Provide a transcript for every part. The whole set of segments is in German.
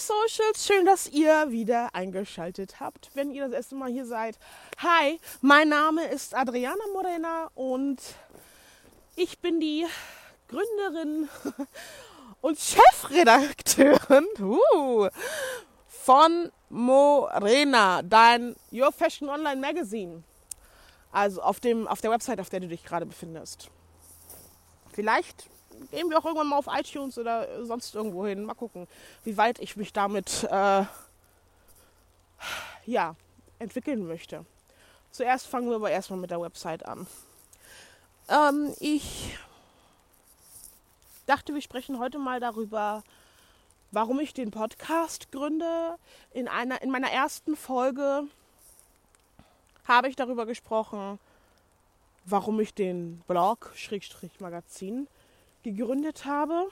Socials, schön, dass ihr wieder eingeschaltet habt, wenn ihr das erste Mal hier seid. Hi, mein Name ist Adriana Morena und ich bin die Gründerin und Chefredakteurin uh, von Morena, dein Your Fashion Online Magazine. Also auf, dem, auf der Website, auf der du dich gerade befindest. Vielleicht gehen wir auch irgendwann mal auf iTunes oder sonst irgendwo hin. Mal gucken, wie weit ich mich damit äh, ja, entwickeln möchte. Zuerst fangen wir aber erstmal mit der Website an. Ähm, ich dachte, wir sprechen heute mal darüber, warum ich den Podcast gründe. In, einer, in meiner ersten Folge habe ich darüber gesprochen, warum ich den Blog Schrägstrich Magazin gegründet habe.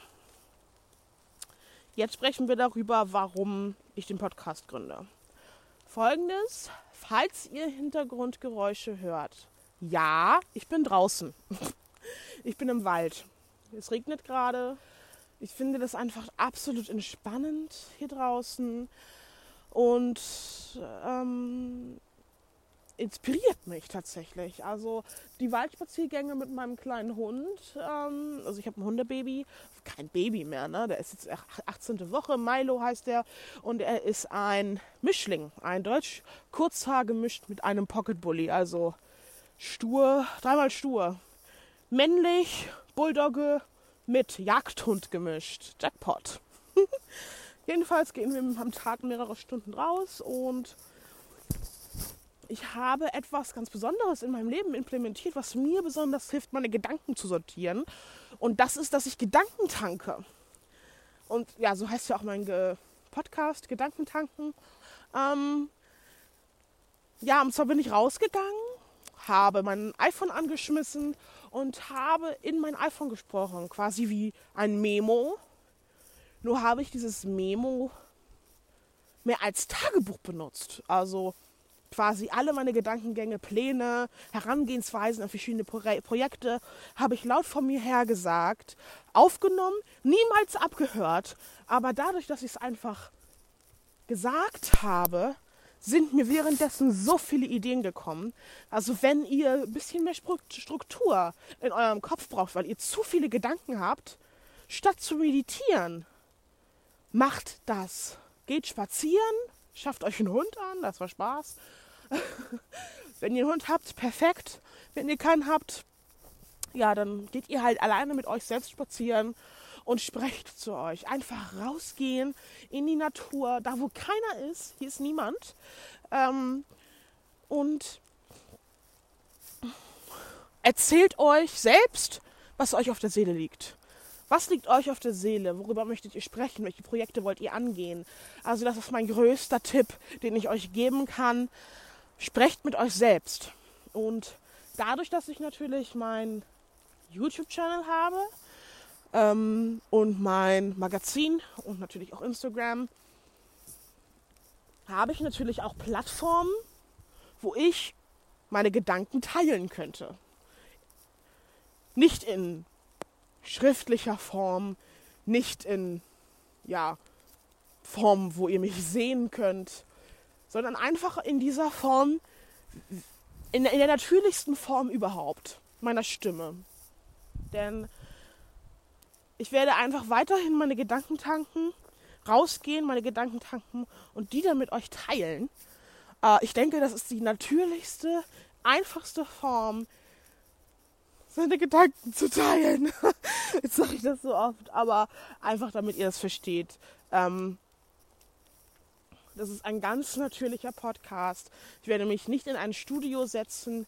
Jetzt sprechen wir darüber, warum ich den Podcast gründe. Folgendes, falls ihr Hintergrundgeräusche hört. Ja, ich bin draußen. Ich bin im Wald. Es regnet gerade. Ich finde das einfach absolut entspannend hier draußen. Und ähm, inspiriert mich tatsächlich. Also die Waldspaziergänge mit meinem kleinen Hund. Ähm, also ich habe ein Hundebaby, kein Baby mehr, ne? Der ist jetzt 18. Woche, Milo heißt der. Und er ist ein Mischling, ein Deutsch Kurzhaar gemischt mit einem Pocket Bully. Also stur, dreimal stur. Männlich, Bulldogge mit Jagdhund gemischt. Jackpot. Jedenfalls gehen wir am Tag mehrere Stunden raus und ich habe etwas ganz Besonderes in meinem Leben implementiert, was mir besonders hilft, meine Gedanken zu sortieren. Und das ist, dass ich Gedanken tanke. Und ja, so heißt ja auch mein Ge Podcast, Gedankentanken. Ähm, ja, und zwar bin ich rausgegangen, habe mein iPhone angeschmissen und habe in mein iPhone gesprochen, quasi wie ein Memo. Nur habe ich dieses Memo mehr als Tagebuch benutzt. Also quasi alle meine Gedankengänge, Pläne, Herangehensweisen an verschiedene Pro Projekte habe ich laut von mir her gesagt, aufgenommen, niemals abgehört, aber dadurch, dass ich es einfach gesagt habe, sind mir währenddessen so viele Ideen gekommen. Also wenn ihr ein bisschen mehr Struktur in eurem Kopf braucht, weil ihr zu viele Gedanken habt, statt zu meditieren, macht das. Geht spazieren, schafft euch einen Hund an, das war Spaß. Wenn ihr einen Hund habt, perfekt. Wenn ihr keinen habt, ja, dann geht ihr halt alleine mit euch selbst spazieren und sprecht zu euch. Einfach rausgehen in die Natur, da wo keiner ist, hier ist niemand. Ähm, und erzählt euch selbst, was euch auf der Seele liegt. Was liegt euch auf der Seele? Worüber möchtet ihr sprechen? Welche Projekte wollt ihr angehen? Also das ist mein größter Tipp, den ich euch geben kann. Sprecht mit euch selbst. Und dadurch, dass ich natürlich meinen YouTube-Channel habe ähm, und mein Magazin und natürlich auch Instagram, habe ich natürlich auch Plattformen, wo ich meine Gedanken teilen könnte. Nicht in schriftlicher Form, nicht in ja, Form, wo ihr mich sehen könnt, sondern einfach in dieser Form, in, in der natürlichsten Form überhaupt, meiner Stimme. Denn ich werde einfach weiterhin meine Gedanken tanken, rausgehen, meine Gedanken tanken und die dann mit euch teilen. Äh, ich denke, das ist die natürlichste, einfachste Form, seine Gedanken zu teilen. Jetzt sage ich das so oft, aber einfach damit ihr das versteht. Ähm, das ist ein ganz natürlicher Podcast. Ich werde mich nicht in ein Studio setzen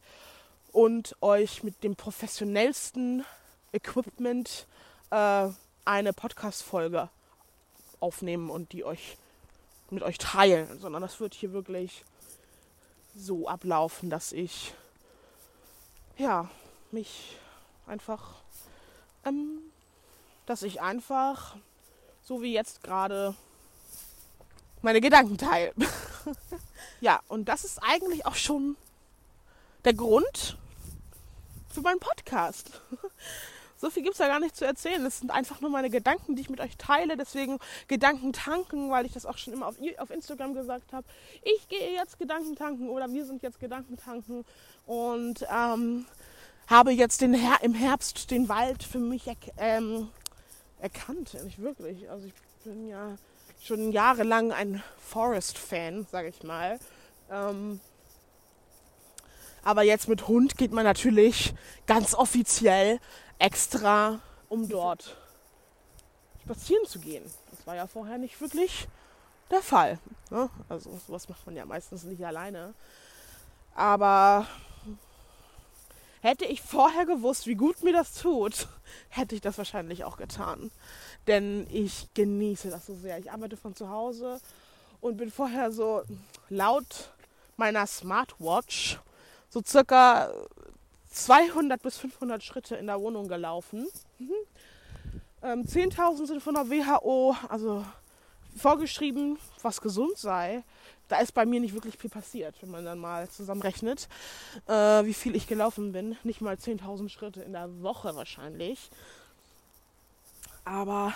und euch mit dem professionellsten Equipment äh, eine Podcast-Folge aufnehmen und die euch mit euch teilen, sondern das wird hier wirklich so ablaufen, dass ich ja mich einfach, ähm, dass ich einfach so wie jetzt gerade meine Gedanken teile. ja, und das ist eigentlich auch schon der Grund für meinen Podcast. So viel gibt es ja gar nicht zu erzählen. Es sind einfach nur meine Gedanken, die ich mit euch teile. Deswegen Gedanken tanken, weil ich das auch schon immer auf, auf Instagram gesagt habe. Ich gehe jetzt Gedanken tanken oder wir sind jetzt Gedanken tanken. Und ähm, habe jetzt den Her im Herbst den Wald für mich er ähm, erkannt. Nicht wirklich. Also ich bin ja schon jahrelang ein Forest-Fan, sage ich mal. Ähm, aber jetzt mit Hund geht man natürlich ganz offiziell extra, um dort spazieren zu gehen. Das war ja vorher nicht wirklich der Fall. Ne? Also sowas macht man ja meistens nicht alleine. Aber hätte ich vorher gewusst, wie gut mir das tut, hätte ich das wahrscheinlich auch getan. Denn ich genieße das so sehr. Ich arbeite von zu Hause und bin vorher so laut meiner Smartwatch so circa 200 bis 500 Schritte in der Wohnung gelaufen. Mhm. Ähm, 10.000 sind von der WHO, also vorgeschrieben, was gesund sei. Da ist bei mir nicht wirklich viel passiert, wenn man dann mal zusammenrechnet, äh, wie viel ich gelaufen bin. Nicht mal 10.000 Schritte in der Woche wahrscheinlich. Aber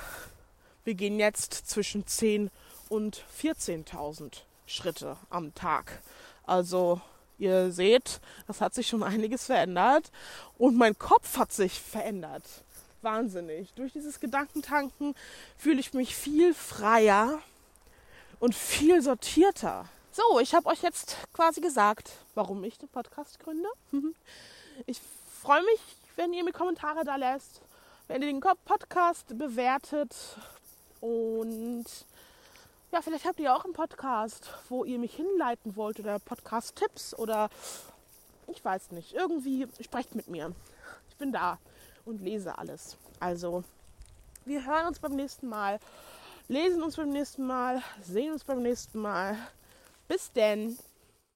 wir gehen jetzt zwischen 10.000 und 14.000 Schritte am Tag. Also ihr seht, das hat sich schon einiges verändert und mein Kopf hat sich verändert. Wahnsinnig. Durch dieses Gedankentanken fühle ich mich viel freier und viel sortierter. So, ich habe euch jetzt quasi gesagt, warum ich den Podcast gründe. Ich freue mich, wenn ihr mir Kommentare da lässt, wenn ihr den Podcast bewertet und ja, vielleicht habt ihr auch einen Podcast, wo ihr mich hinleiten wollt oder Podcast-Tipps oder ich weiß nicht. Irgendwie sprecht mit mir. Ich bin da und lese alles. Also, wir hören uns beim nächsten Mal, lesen uns beim nächsten Mal, sehen uns beim nächsten Mal. Bis denn.